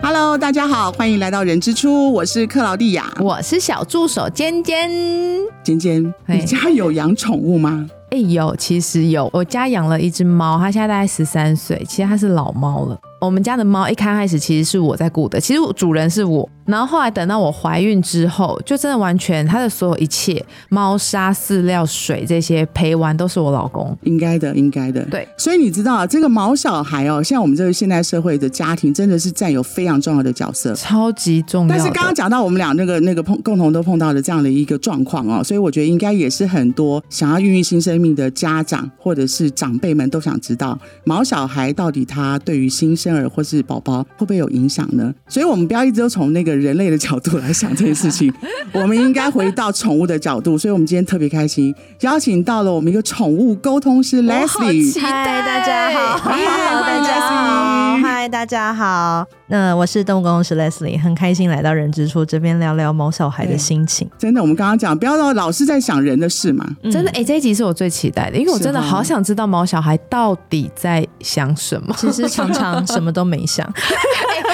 Hello，大家好，欢迎来到人之初，我是克劳蒂亚，我是小助手尖尖。尖尖，你家有养宠物吗？哎，有，其实有，我家养了一只猫，它现在大概十三岁，其实它是老猫了。我们家的猫一开始其实是我在顾的，其实主人是我。然后后来等到我怀孕之后，就真的完全他的所有一切，猫砂、饲料、水这些陪玩都是我老公。应该的，应该的。对，所以你知道啊，这个毛小孩哦，像我们这个现代社会的家庭，真的是占有非常重要的角色，超级重要。但是刚刚讲到我们俩那个那个碰共同都碰到的这样的一个状况哦，所以我觉得应该也是很多想要孕育新生命的家长或者是长辈们都想知道，毛小孩到底他对于新生儿或是宝宝会不会有影响呢？所以我们不要一直都从那个人类的角度来想这件事情，我们应该回到宠物的角度。所以我们今天特别开心，邀请到了我们一个宠物沟通师 Leslie。嗨，大家好，大家好，嗨，大家好。那我是动物沟通师 Leslie，很开心来到人之初这边聊聊毛小孩的心情。真的，我们刚刚讲，不要老老是在想人的事嘛。真的，哎，这一集是我最期待的，因为我真的好想知道毛小孩到底在想什么。其实常常什么都没想。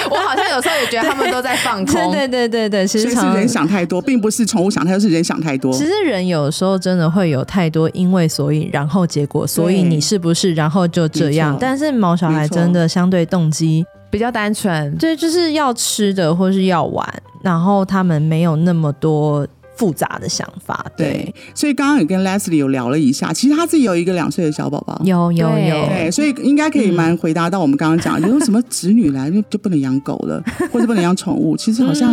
我好像有时候也觉得他们都在放空。对对对对，其实是人想太多，并不是宠物想太多，是人想太多。其实人有时候真的会有太多因为所以然后结果，所以你是不是然后就这样？但是毛小孩真的相对动机比较单纯，对，就是要吃的或是要玩，然后他们没有那么多。复杂的想法，对，所以刚刚有跟 Leslie 有聊了一下，其实他自己有一个两岁的小宝宝，有有有，对，所以应该可以蛮回答到我们刚刚讲，有什么子女来就就不能养狗了，或者不能养宠物，其实好像。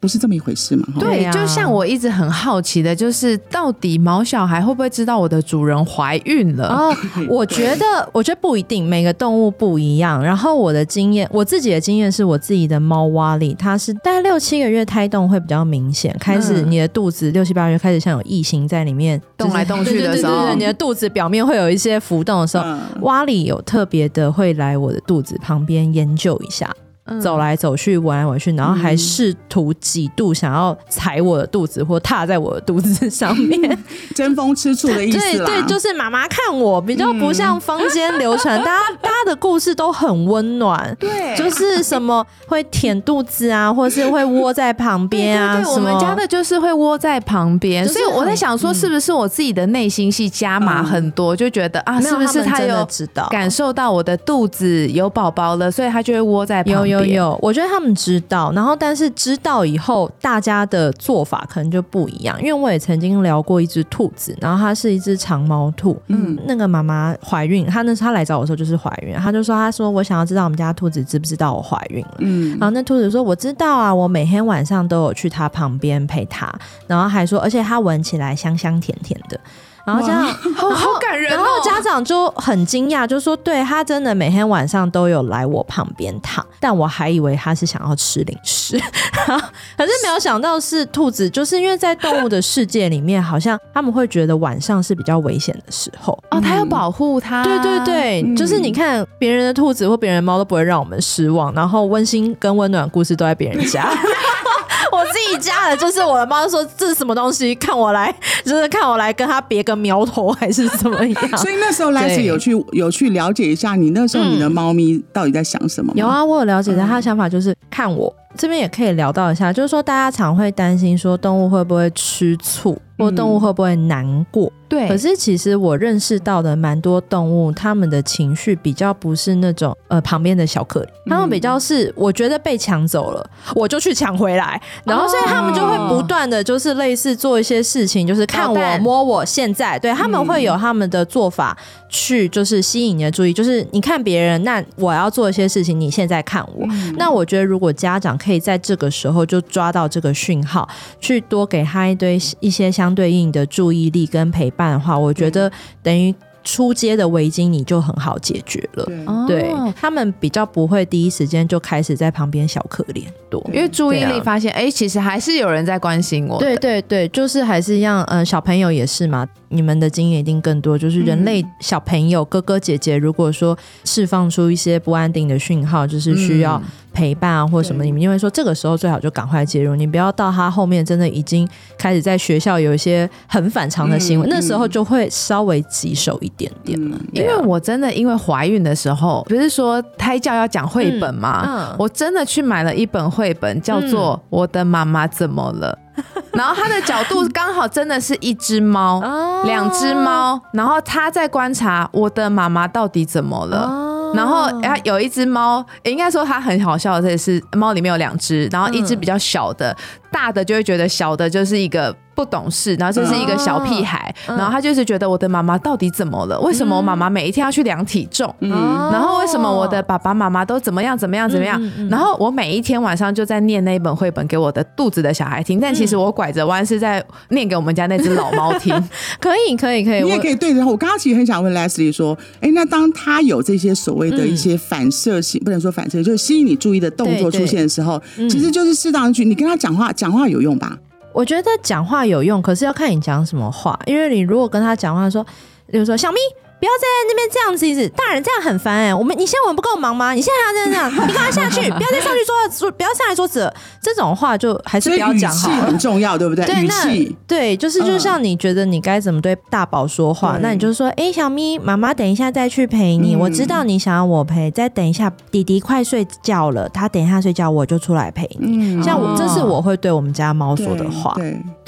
不是这么一回事嘛？对，就像我一直很好奇的，就是到底毛小孩会不会知道我的主人怀孕了？哦，我觉得，我觉得不一定，每个动物不一样。然后我的经验，我自己的经验是我自己的猫蛙里，它是大概六七个月胎动会比较明显，开始你的肚子六七八月开始像有异形在里面动来动去的时候，你的肚子表面会有一些浮动的时候，蛙里有特别的会来我的肚子旁边研究一下。走来走去，玩来玩去，然后还试图几度想要踩我的肚子或踏在我的肚子上面，争风吃醋的意思对对，就是妈妈看我比较不像坊间流传，大家大家的故事都很温暖，对，就是什么会舔肚子啊，或是会窝在旁边啊。对我们家的就是会窝在旁边，所以我在想说，是不是我自己的内心戏加码很多，就觉得啊，是不是他有感受到我的肚子有宝宝了，所以他就会窝在旁边。有，我觉得他们知道，然后但是知道以后，大家的做法可能就不一样。因为我也曾经聊过一只兔子，然后它是一只长毛兔，嗯，那个妈妈怀孕，她那时她来找我时候就是怀孕，她就说，她说我想要知道我们家兔子知不知道我怀孕了，嗯，然后那兔子说我知道啊，我每天晚上都有去它旁边陪它，然后还说，而且它闻起来香香甜甜的。然后家长 好好感人，然后家长就很惊讶，就说：“对他真的每天晚上都有来我旁边躺，但我还以为他是想要吃零食，可是没有想到是兔子，就是因为在动物的世界里面，好像他们会觉得晚上是比较危险的时候哦，他要保护它。对对对，就是你看别人的兔子或别人的猫都不会让我们失望，然后温馨跟温暖故事都在别人家。”我自己家的，就是我的猫说这是什么东西，看我来，就是看我来跟它别个苗头还是怎么样。所以那时候来是有去有去了解一下，你那时候你的猫咪到底在想什么？有啊，我有了解，他的想法就是看我这边也可以聊到一下，就是说大家常会担心说动物会不会吃醋。或动物会不会难过？对，可是其实我认识到的蛮多动物，他们的情绪比较不是那种呃旁边的小可怜，他们比较是我觉得被抢走了，我就去抢回来，然后所以他们就会不断的就是类似做一些事情，就是看我摸我现在，对他们会有他们的做法去就是吸引你的注意，就是你看别人，那我要做一些事情，你现在看我，那我觉得如果家长可以在这个时候就抓到这个讯号，去多给他一堆一些相。相对应的注意力跟陪伴的话，我觉得等于出街的围巾你就很好解决了。对他们比较不会第一时间就开始在旁边小可怜多，因为注意力发现，哎，其实还是有人在关心我。对对对，就是还是一样，嗯，小朋友也是嘛。你们的经验一定更多，就是人类小朋友哥哥姐姐，如果说释放出一些不安定的讯号，就是需要陪伴啊，或者什么，你们因为说这个时候最好就赶快介入，你不要到他后面真的已经开始在学校有一些很反常的行为，嗯那时候就会稍微棘手一点点了。嗯因为我真的因为怀孕的时候，不是说胎教要讲绘本吗？我真的去买了一本绘本，叫做《我的妈妈怎么了》，然后它的角度刚好真的是一只猫。哦两只猫，然后他在观察我的妈妈到底怎么了。哦然后，啊，有一只猫，应该说它很好笑的，这是猫里面有两只，然后一只比较小的，大的就会觉得小的就是一个不懂事，然后就是一个小屁孩，嗯然后他就是觉得我的妈妈到底怎么了？为什么我妈妈每一天要去量体重？嗯，然后为什么我的爸爸妈妈都怎么样怎么样怎么样？嗯嗯嗯然后我每一天晚上就在念那一本绘本给我的肚子的小孩听，但其实我拐着弯是在念给我们家那只老猫听。可以可以可以，你也可以对着他。我刚刚其实很想问 Leslie 说，哎，那当他有这些所谓的一些反射性，不能说反射，就是吸引你注意的动作出现的时候，嗯其实就是适当的去，你跟他讲话，讲话有用吧？我觉得讲话有用，可是要看你讲什么话。因为你如果跟他讲话说，比如说小咪。不要在那边这样子，一直大人这样很烦哎、我们你现在我们不够忙吗？你现在还要这样你赶快下去，不要再上去桌子，不要上来桌子。这种话就还是不要讲好了很。重要，对不对？对，语那气。对，就是就嗯像你觉得你该怎么对大宝说话，对那你就说，哎、小咪，妈妈等一下再去陪你。嗯我知道你想要我陪，再等一下，弟弟快睡觉了，他等一下睡觉我就出来陪你。嗯像我，哦这是我会对我们家猫说的话。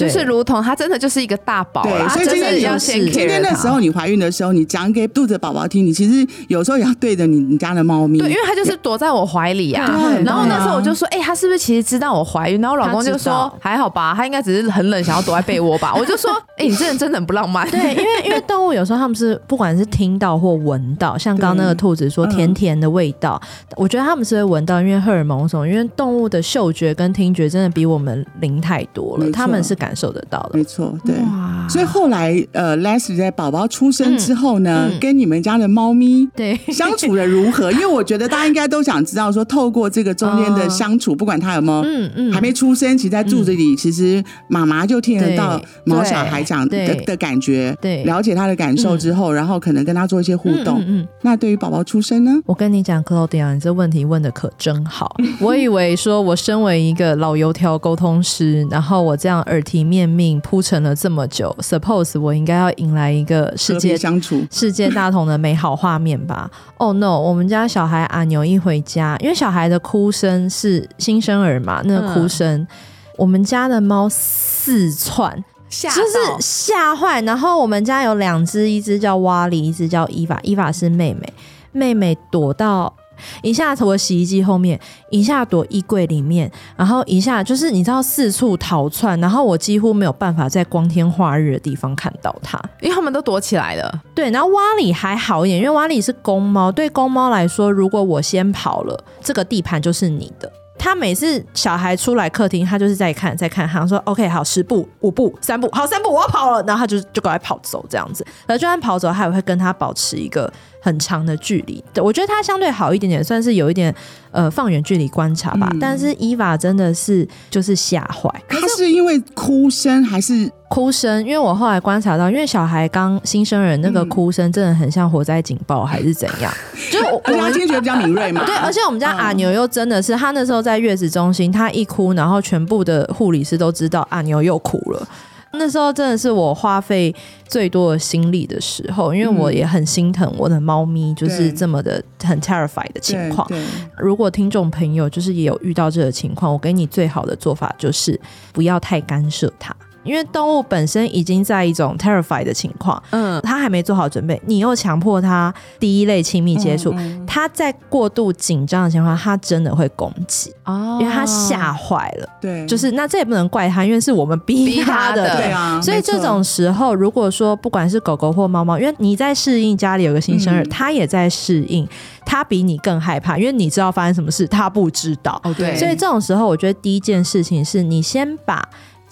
就是如同它真的就是一个大宝对啦，所以今天真的要先天的时候，你怀孕的时候，你讲给肚子的宝宝听，你其实有时候也要对着你你家的猫咪。对，因为它就是躲在我怀里啊。对然后那时候我就说，哎、他是不是其实知道我怀孕？然后我老公就说还好吧，他应该只是很冷，想要躲在被窝吧。我就说，哎、你这人真的很不浪漫。对，因为因为动物有时候他们是不管是听到或闻到，像刚刚那个兔子说嗯甜甜的味道，我觉得他们是会闻到，因为荷尔蒙什么，因为动物的嗅觉跟听觉真的比我们灵太多了，没错它们是感受得到的没。错，对。哇所以后来，呃，Leslie 在宝宝出生之后呢，嗯嗯跟你们家的猫咪对，相处的如何？因为我觉得大家应该都想知道，说透过这个中间的相处，不管他有没有。嗯嗯，还没出生，其实在肚子里，其实妈妈就听得到对毛小孩讲的对的感觉，对了解他的感受之后，然后可能跟他做一些互动。嗯嗯嗯那对于宝宝出生呢？我跟你讲，Claudia，你这问题问的可真好。我以为说我身为一个老油条沟通师，然后我这样耳提面命铺陈了这么久，suppose 我应该要迎来一个世界相处，世界大同的美好画面吧。Oh no！我们家小孩阿牛一回家，因为小孩的哭声是新生儿嘛，那个哭声，我们家的猫四窜，吓就是到吓坏。然后我们家有两只，一只叫瓦里，一只叫伊法，伊法是妹妹，妹妹躲到。一下躲洗衣机后面，一下躲衣柜里面，然后一下就是你知道四处逃窜，然后我几乎没有办法在光天化日的地方看到它。因为他们都躲起来了。对，然后瓦里还好一点，因为瓦里是公猫，对公猫来说，如果我先跑了，这个地盘就是你的。他每次小孩出来客厅，他就是在看，在看，他说 OK 好，十步、五步、三步，好三步，我要跑了，然后他就就赶快跑走这样子。而就算跑走，他也会跟他保持一个很长的距离。对我觉得他相对好一点点，算是有一点呃放远距离观察吧。嗯但是伊娃真的是就是吓坏，他是因为哭声还是哭声，因为我后来观察到，因为小孩刚新生儿那个嗯哭声真的很像火灾警报还是怎样，就是我而且他听觉比较敏锐嘛？对，而且我们家嗯阿牛又真的是，他那时候在月子中心，他一哭，然后全部的护理师都知道阿牛又哭了。那时候真的是我花费最多的心力的时候，因为我也很心疼我的猫咪，就是这么的很 terrified 的情况。如果听众朋友就是也有遇到这个情况，我给你最好的做法就是不要太干涉它，因为动物本身已经在一种 terrified 的情况，嗯，它还没做好准备，你又强迫它第一类亲密接触，嗯嗯。它在过度紧张的情况下，它真的会攻击，哦。因为它吓坏了。对，就是那这也不能怪它，因为是我们逼逼它的。的对啊，所以这种时候，如果说不管是狗狗或猫猫，因为你在适应家里有个新生儿，嗯。它也在适应，它比你更害怕，因为你知道发生什么事，它不知道。哦对，所以这种时候，我觉得第一件事情是你先把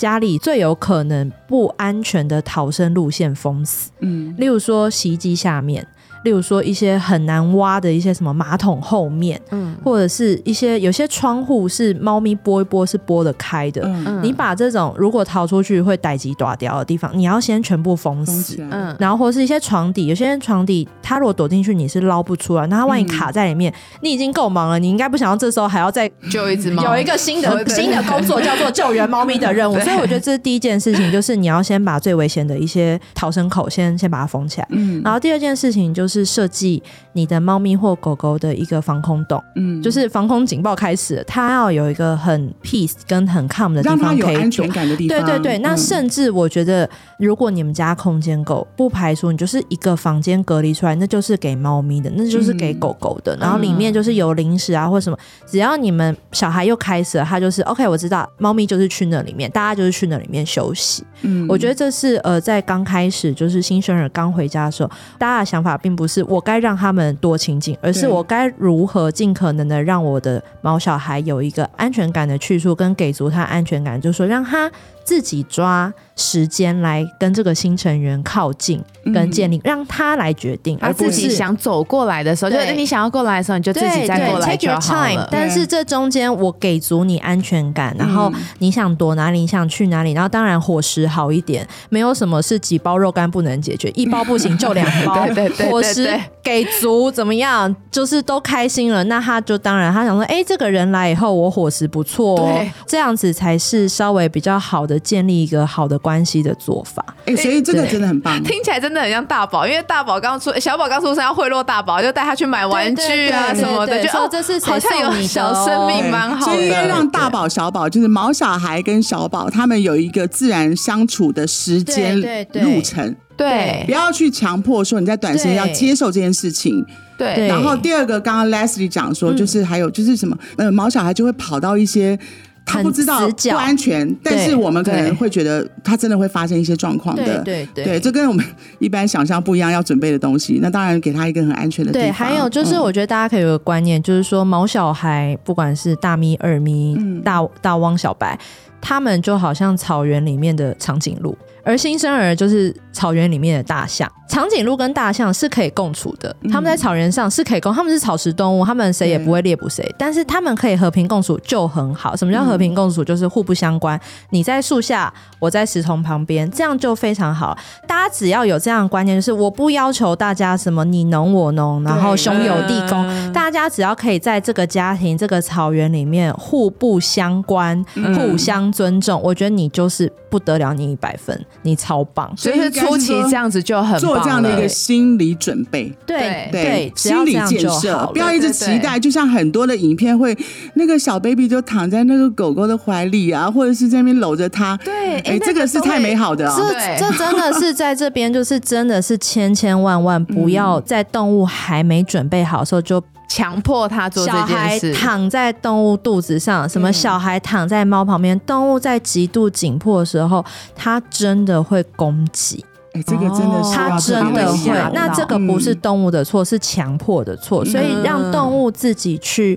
家里最有可能不安全的逃生路线封死，嗯例如说洗衣机下面。例如说一些很难挖的一些什么马桶后面，嗯或者是一些有些窗户是猫咪拨一拨是拨得开的。嗯，嗯你把这种如果逃出去会逮鸡打掉的地方，你要先全部封死嗯然后或是一些床底，有些人床底，它如果躲进去，你是捞不出来。那它万一嗯卡在里面，你已经够忙了，你应该不想要这时候还要再救一只猫有一个新的新的工作叫做救援猫咪的任务。所以我觉得这是第一件事情，就是你要先把最危险的一些逃生口先先把它封起来。嗯然后第二件事情就是设计你的猫咪或狗狗的一个防空洞，嗯就是防空警报开始了，它要有一个很 peace 跟很 calm 的地方可以安全。感的地方。对对对，那嗯甚至我觉得，如果你们家空间够，不排除你就是一个房间隔离出来，那就是给猫咪的，那就是给狗狗的。然后里面就是有零食啊或什么，只要你们小孩又开始了，他就是 OK，我知道猫咪就是去那里面，大家就是去那里面休息。嗯我觉得这是呃，在刚开始就是新生儿刚回家的时候，大家的想法并不是我该让他们多亲近，而是我该如何尽可能的让我的毛小孩有一个安全感的去处，跟给足他安全感，就是说让他自己抓时间来跟这个新成员靠近，跟建立，让他来决定，他而不是自己想走过来的时候，就是你想要过来的时候，你就自己再过来 take 就 your 好 time 了。但是这中间我给足你安全感，然后嗯你想躲哪里，你想去哪里，然后当然伙食好一点，没有什么是几包肉干不能解决，一包不行就两包，对对对对伙食对。给足怎么样？就是都开心了，那他就当然他想说，哎，这个人来以后我伙食不错哦，这样子才是稍微比较好的建立一个好的关系的做法。哎，所以这个真的很棒。听起来真的很像大宝，因为大宝刚出，小宝刚出生要贿赂大宝，就带他去买玩具啊什么的，对就哦说这是谁好像有小哦生命蛮好所以应该的。让大宝、小宝，就是毛小孩跟小宝，他们有一个自然相处的时间对对对路程，对不要去强迫说你在短时间要接受这件事情。对。对。然后第二个，刚刚 Leslie 讲说，就是还有就是什么，呃，毛小孩就会跑到一些。他不知道不安全，但是我们可能会觉得他真的会发生一些状况的。对对对，这跟我们一般想象不一样，要准备的东西，那当然给他一个很安全的地对，还有就是，嗯我觉得大家可以有个观念，就是说毛小孩，不管是大咪、二咪、嗯。大大汪、小白，他们就好像草原里面的长颈鹿，而新生儿就是草原里面的大象。长颈鹿跟大象是可以共处的，嗯他们在草原上是可以共，他们是草食动物，他们谁也不会猎捕谁，但是他们可以和平共处就很好。什么叫和平共处？就是互不相关。你在树下，我在石头旁边，这样就非常好。大家只要有这样的观念，就是我不要求大家什么你侬我侬，然后兄友弟恭，嗯大家只要可以在这个家庭、这个草原里面互不相关、嗯互相尊重，我觉得你就是不得了，你一百分，你超棒。就是初期这样子就很棒做这样的一个心理准备。对对，心理建设不要一直期待。就像很多的影片会，那个小 baby 就躺在那个狗狗的怀里啊，或者是在那边搂着它。对哎，这个是太美好的啊！这这真的是在这边，就是真的是千千万万不要在动物还没准备好的时候就强迫他做小这件孩。躺在动物肚子上，什么小孩躺在猫旁边，动物在极度紧迫的时候，它真的会攻击，哎，这个真的是哦它真的会。那这个不是动物的错，是强迫的错，所以让动物自己去。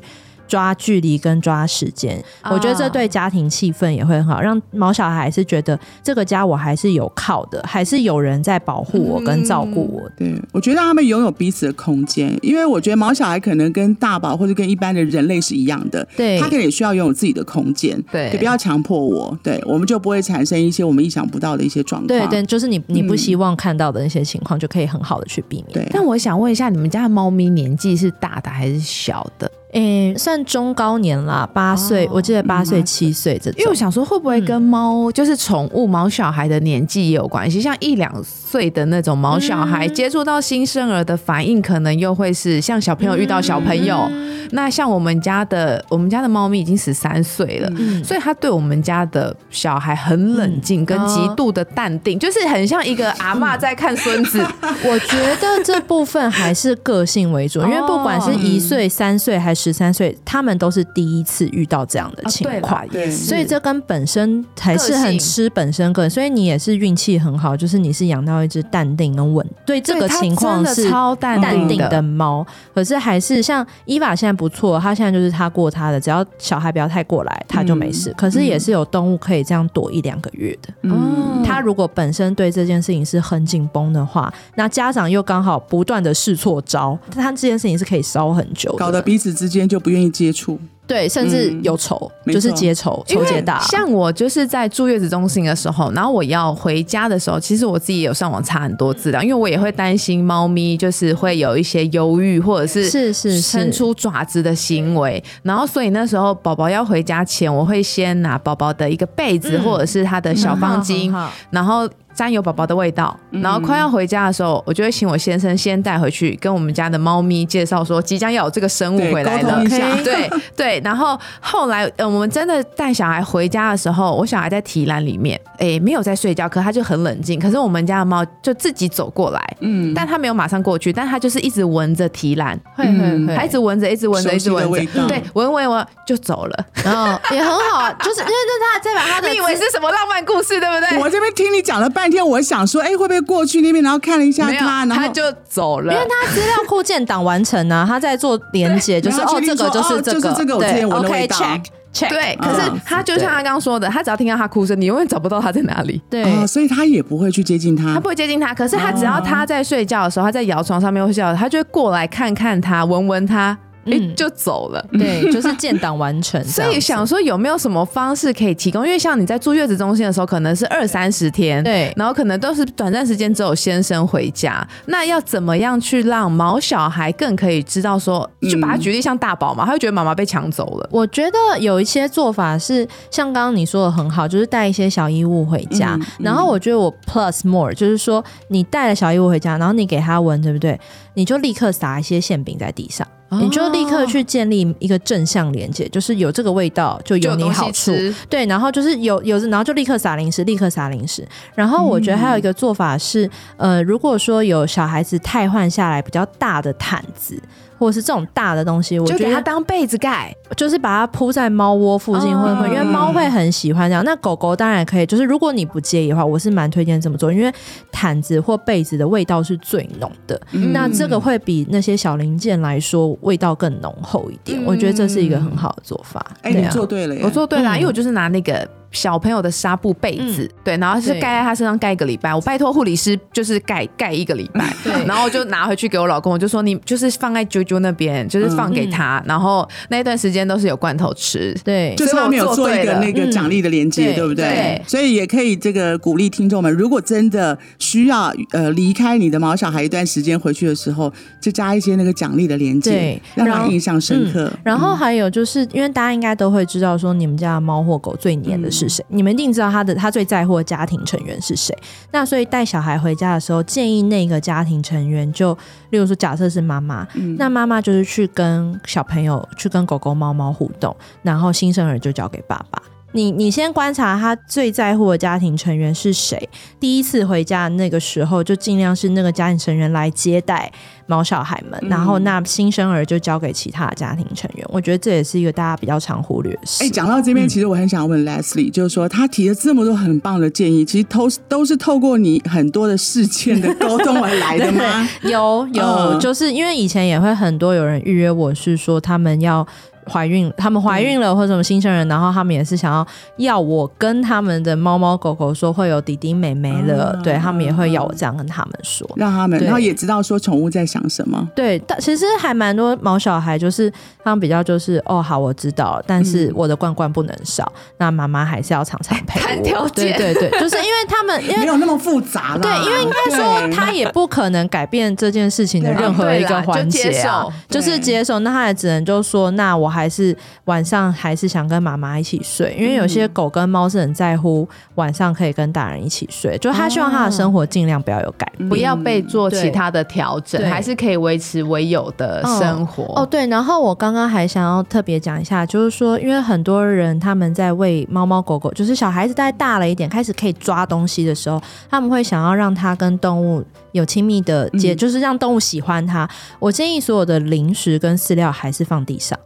抓距离跟抓时间，我觉得这对家庭气氛也会很好，让毛小孩是觉得这个家我还是有靠的，还是有人在保护我跟照顾我的。对，我觉得让他们拥有彼此的空间，因为我觉得毛小孩可能跟大宝或者跟一般的人类是一样的，对他可能也需要拥有自己的空间。对就不要强迫我，对，我们就不会产生一些我们意想不到的一些状况。对对，就是你你不嗯希望看到的那些情况，就可以很好的去避免。对，但我想问一下，你们家的猫咪年纪是大的还是小的？诶、算中高年啦，八岁，哦我记得八岁、嗯七岁这种。因为我想说，会不会跟猫、就是宠物毛小孩的年纪也有关系？像一两岁的那种毛小孩，接触到新生儿的反应，可能又会是像小朋友遇到小朋友。那像我们家的，我们家的猫咪已经十三岁了。嗯所以它对我们家的小孩很冷静，跟极度的淡定，就是很像一个阿嬷在看孙子。我觉得这部分还是个性为主，因为不管是一岁、三岁还是十三岁，他们都是第一次遇到这样的情况。所以这跟本身还是很吃本身个人，所以你也是运气很好，就是你是养到一只淡定跟稳，对这个情况是超淡淡定的的猫。可是还是像伊娃现在不错，她现在就是她过她的，只要小孩不要太过来，她就没事。可是也是有动物可以这样躲一两个月的。嗯，他如果本身对这件事情是很紧绷的话，那家长又刚好不断的试错招，他这件事情是可以烧很久的，搞得彼此之间就不愿意接触。对，甚至嗯。有仇，就是结仇，因为仇结大。像我就是在住月子中心的时候，然后我要回家的时候，其实我自己也有上网查很多资料，因为我也会担心猫咪就是会有一些忧郁或者是是是是，伸出爪子的行为，然后所以那时候宝宝要回家前，我会先拿宝宝的一个被子、嗯。或者是他的小方巾，然后沾有宝宝的味道，然后快要回家的时候，我就会请我先生先带回去，跟我们家的猫咪介绍说即将要有这个生物回来了。沟通一。下。对对，然后后来呃，我们真的带小孩回家的时候，我小孩在提篮里面，哎，没有在睡觉，可他就很冷静。可是我们家的猫就自己走过来，嗯，但他没有马上过去，但他就是一直闻着提篮，会会嗯会，他一直闻着，一直闻着，一直闻味道。着，对，闻闻闻就走了。然后也很好，就是因为这他再把他的 你以为是什么浪漫故事，对不对？我这边听你讲了半天，我想说，哎，会不会过去那边，然后看了一下，他，然后他就走了，因为他资料库建档完成啊，他在做连接，就是哦，这个就是这个，哦就是这个我之对前闻的味，OK 道。check check，对，可嗯是他就像他刚刚说的，他只要听到他哭声，你永远找不到他在哪里。对。哦，所以他也不会去接近他。他不。会接近他，可是他只要他在睡觉的时候，他在摇床上面会笑，他就会过来看看他，闻闻他，哎、嗯就走了。对，就是建档完成 所以想说有没有什么方式可以提供？因为像你在住月子中心的时候，可能是二三十天，对然后可能都是短暂时间只有先生回家，那要怎么样去让毛小孩更可以知道说，就把他举例像大宝嘛，他会觉得妈妈被抢走了。我觉得有一些做法是像刚刚你说的很好，就是带一些小衣物回家。然后我觉得我 plus more 就是说，你带了小衣物回家，然后你给他闻，对不对？你就立刻撒一些馅饼在地上，你就立刻去建立一个正向连接，就是有这个味道就有你好处。对，然后就是有有，然后就立刻撒零食，立刻撒零食。然后我觉得还有一个做法是，呃，如果说有小孩子太换下来比较大的毯子，或者是这种大的东西，我就给他觉得它当被子盖。就是把它铺在猫窝附近，会因为猫会很喜欢这样。那狗狗当然可以，就是如果你不介意的话，我是蛮推荐这么做，因为毯子或被子的味道是最浓的。嗯那这个会比那些小零件来说味道更浓厚一点，嗯我觉得这是一个很好的做法。哎，你对啊做对了耶，我做对啦，嗯因为我就是拿那个小朋友的纱布被子，对，然后是盖在他身上盖一个礼拜。我拜托护理师就是盖盖一个礼拜，对。然后就拿回去给我老公，我就说你就是放在啾啾那边，就是放给他，然后那一段时间都是有罐头吃。对，就是他们有做一个那个奖励的连接，嗯。对不对？对？所以也可以这个鼓励听众们，如果真的需要呃离开你的毛小孩一段时间，回去的时候就加一些那个奖励的连接对，让他印象深刻。然后还有就是，因为大家应该都会知道，说你们家的猫或狗最黏的是谁，你们一定知道他的他最在乎的家庭成员是谁。那所以带小孩回家的时候，建议那个家庭成员就，例如说假设是妈妈，嗯那妈妈就是去跟小朋友去跟狗狗、猫猫互动，然后新生儿就交给爸爸。你你先观察他最在乎的家庭成员是谁，第一次回家的那个时候，就尽量是那个家庭成员来接待毛小孩们，嗯然后那新生儿就交给其他的家庭成员。我觉得这也是一个大家比较常忽略的事。哎，讲到这边，其实我很想问 Leslie，就是说他提了这么多很棒的建议，其实都都是透过你很多的事件的沟通而来的 吗？有有，嗯就是因为以前也会很多有人预约我是说他们要。怀孕，他们怀孕了或者什么新生人，然后他们也是想要要我跟他们的猫猫狗狗说会有弟弟妹妹了，嗯对他们也会要我这样跟他们说。让他们，然后也知道说宠物在想什么。对，但其实还蛮多毛小孩，就是他们比较就是哦，好，我知道，但是嗯我的罐罐不能少，那妈妈还是要常常陪谈我。条件对对对，就是因为他们因为没有那么复杂了。对，因为应该说他也不可能改变这件事情的任何一个环节就接，就是接受。那他也只能就说，那我还是晚上还是想跟妈妈一起睡，因为有些狗跟猫是很在乎晚上可以跟大人一起睡，就他希望他的生活尽量不要有改变。不要被做其他的调整，还是可以维持为有的生活。哦，对，然后我刚刚还想要特别讲一下，就是说，因为很多人他们在喂猫猫狗狗，就是小孩子再大了一点，开始可以抓东西的时候，他们会想要让它跟动物有亲密的接，嗯就是让动物喜欢它。我建议所有的零食跟饲料还是放地上。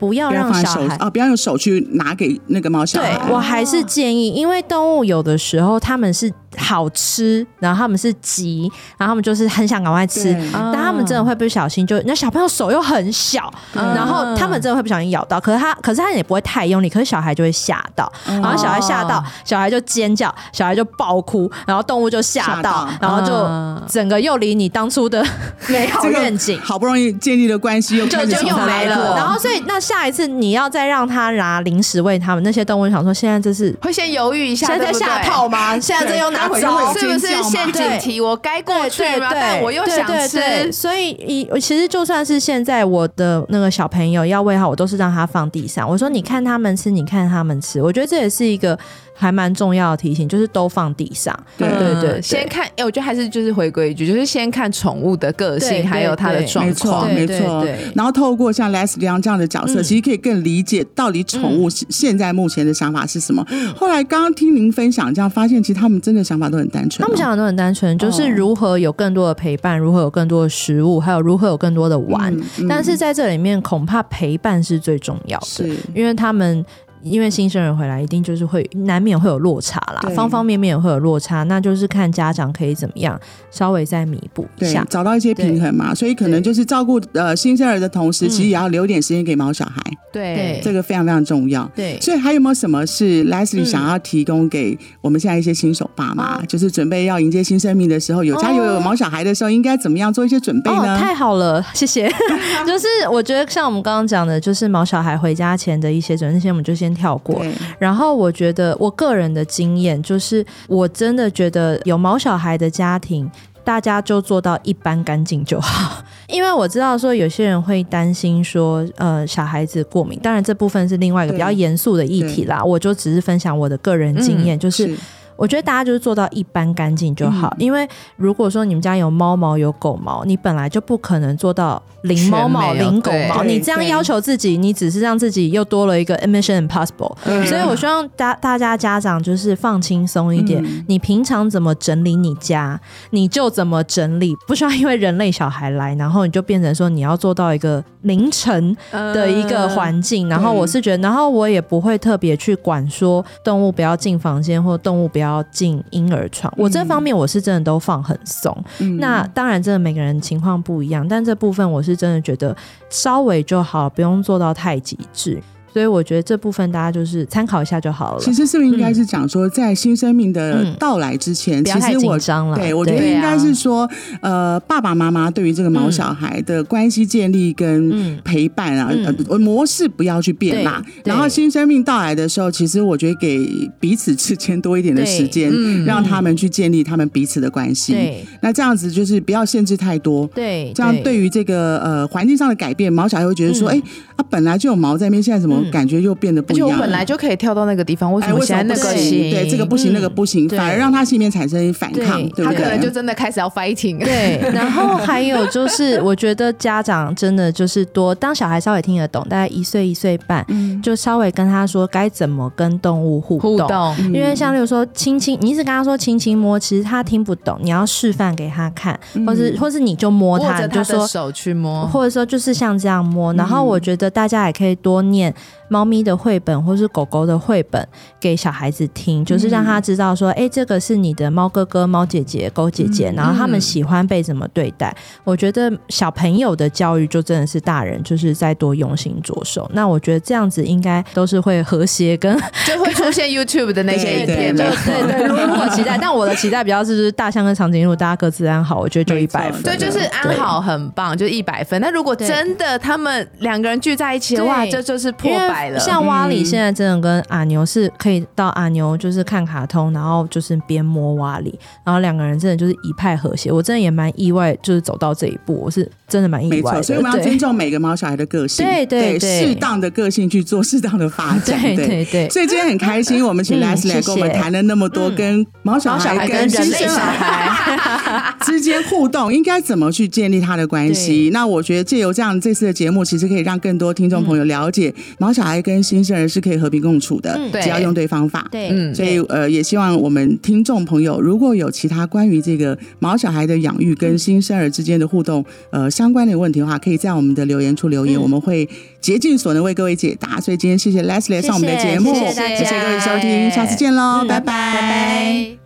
不要让小孩。手啊，不要用手去拿给那个猫小对。我还是建议，因为动物有的时候他们是好吃，然后他们是急，然后他们就是很想赶快吃，他们真的会不小心就，那小朋友手又很小，然后他们真的会不小心咬到，可是他可是他也不会太用力，可是小孩就会吓到，然后小孩吓到哦，小孩就尖叫，小孩就爆哭，然后动物就吓吓到。到，然后就嗯。整个又离你当初的美好这个愿景。好不容易建立的关系又就就又没了，然后所以那下一次你要再让他拿零食喂他们，那些动物想说，现在这是会先犹豫一下，现在下套吗？现在这又拿招待会又会有是不是陷阱题？我该过去吗？但我又想对对对。吃。所以一其实就算是现在我的那个小朋友要喂他，我都是让他放地上。我说你看他们吃，你看他们吃。我觉得这也是一个还蛮重要的提醒，就是都放地上。对对对先看，哎，我觉得还是就是回归一句，就是先看宠物的个对性，还有它的对状没错，况。没错。然后透过像 Leslie 这样的角色，嗯其实可以更理解到底宠物现现在目前的想法是什么。后来刚刚听您分享，这样发现其实他们真的想法都很单纯哦。他们想法都很单纯，就是如何有更多的陪伴，如何有更多的食物，还有如何有更多的玩。嗯嗯但是在这里面，恐怕陪伴是最重要的。因为他们因为新生儿回来，一定就是会难免会有落差啦，方方面面也会有落差，那就是看家长可以怎么样稍微再弥补一对下。找到一些平衡嘛，所以可能就是照顾呃新生儿的同时，嗯。其实也要留点时间给毛小孩，对。这个非常非常重要。对，所以还有没有什么是 Leslie 嗯。想要提供给我们现在一些新手爸妈，哦。就是准备要迎接新生命的时候，有家有有毛小孩的时候，应该怎么样做一些准备哦，呢？太好了，谢谢。就是我觉得像我们刚刚讲的，就是毛小孩回家前的一些准备，那些我们就先跳过。然后我觉得我个人的经验就是，我真的觉得有毛小孩的家庭。大家就做到一般干净就好，因为我知道说有些人会担心说，呃，小孩子过敏，当然这部分是另外一个比较严肃的议题啦。我就只是分享我的个人经验，就是我觉得大家就是做到一般干净就好，嗯因为如果说你们家有猫毛有狗毛，你本来就不可能做到零猫毛零狗毛，你这样要求自己，你只是让自己又多了一个 mission impossible。所以我希望大大家家长就是放轻松一点，嗯你平常怎么整理你家，你就怎么整理，不需要因为人类小孩来，然后你就变成说你要做到一个凌晨的一个环境。然后我是觉得，然后我也不会特别去管说动物不要进房间或动物不要进婴儿床，我这方面我是真的都放很松。嗯那当然，真的每个人情况不一样，但这部分我是真的觉得稍微就好，不用做到太极致。所以我觉得这部分大家就是参考一下就好了其。实是不是应该是讲说，在新生命的嗯到来之前，其实我紧张了。对我觉得应该是说，呃，爸爸妈妈对于这个毛小孩的关系建立跟嗯陪伴啊，嗯呃，模式不要去变啦。然后新生命到来的时候，其实我觉得给彼此之间多一点的时间，嗯让他们去建立他们彼此的关系。那这样子就是不要限制太多。对，这样对于这个呃环境上的改变，毛小孩会觉得说，嗯哎、啊本来就有毛在那边，现在怎么嗯感觉又变得不而且我一样了？本来就可以跳到那个地方，为什哎，么现在那个行？行？对，这个不行，嗯那个不行，对反而让他心里面产生反抗，对对不对？他可能就真的开始要 fighting。对，然后还有就是，我觉得家长真的就是多，当小孩稍微听得懂，大概一岁一岁半，嗯就稍微跟他说该怎么跟动物互动。互动，嗯因为像例如说亲亲，你一直跟他说亲亲摸，其实他听不懂，你要示范给他看，或是或是你就摸握他，你就说手去摸，或者说就是像这样摸。然后我觉得大家也可以多念猫咪的绘本或是狗狗的绘本给小孩子听，就是让他知道说，哎、这个是你的猫哥哥、猫姐姐、狗姐姐，然后他们喜欢被怎么对待。我觉得小朋友的教育就真的是大人就是在多用心着手。那我觉得这样子应该都是会和谐跟 就会出现 YouTube 的那些影对片了对。对对，如如果期待，但我的期待比较是就是大象跟长颈鹿大家各自安好，我觉得就一百分。对，就是安好很棒，就一百分。那如果真的他们两个人聚在一起的话，这就是破像蛙里嗯现在真的跟阿牛是可以到阿牛就是看卡通，然后就是边摸蛙里，然后两个人真的就是一派和谐。我真的也蛮意外，就是走到这一步，我是真的蛮意没错，外的。所以我们要尊重每个毛小孩的个性，对对对适当的个性去做适当的发展，对对。对所以今天很开心，我们请嗯 Leslie 跟我们谈了那么多嗯跟毛小孩孩跟人类小新生儿孩，之间互动应该怎么去建立他的关系？那我觉得借由这样这次的节目，其实可以让更多听众朋友了解，毛小孩跟新生儿是可以和平共处的，嗯。只要用对方法。对，嗯所以呃，也希望我们听众朋友如果有其他关于这个毛小孩的养育跟新生儿之间的互动，呃，相关的问题的话，可以在我们的留言处留言，嗯我们会竭尽所能为各位解答。所以今天谢谢 Leslie 上我们的节目，谢谢各位收听，下次见喽，拜拜拜拜。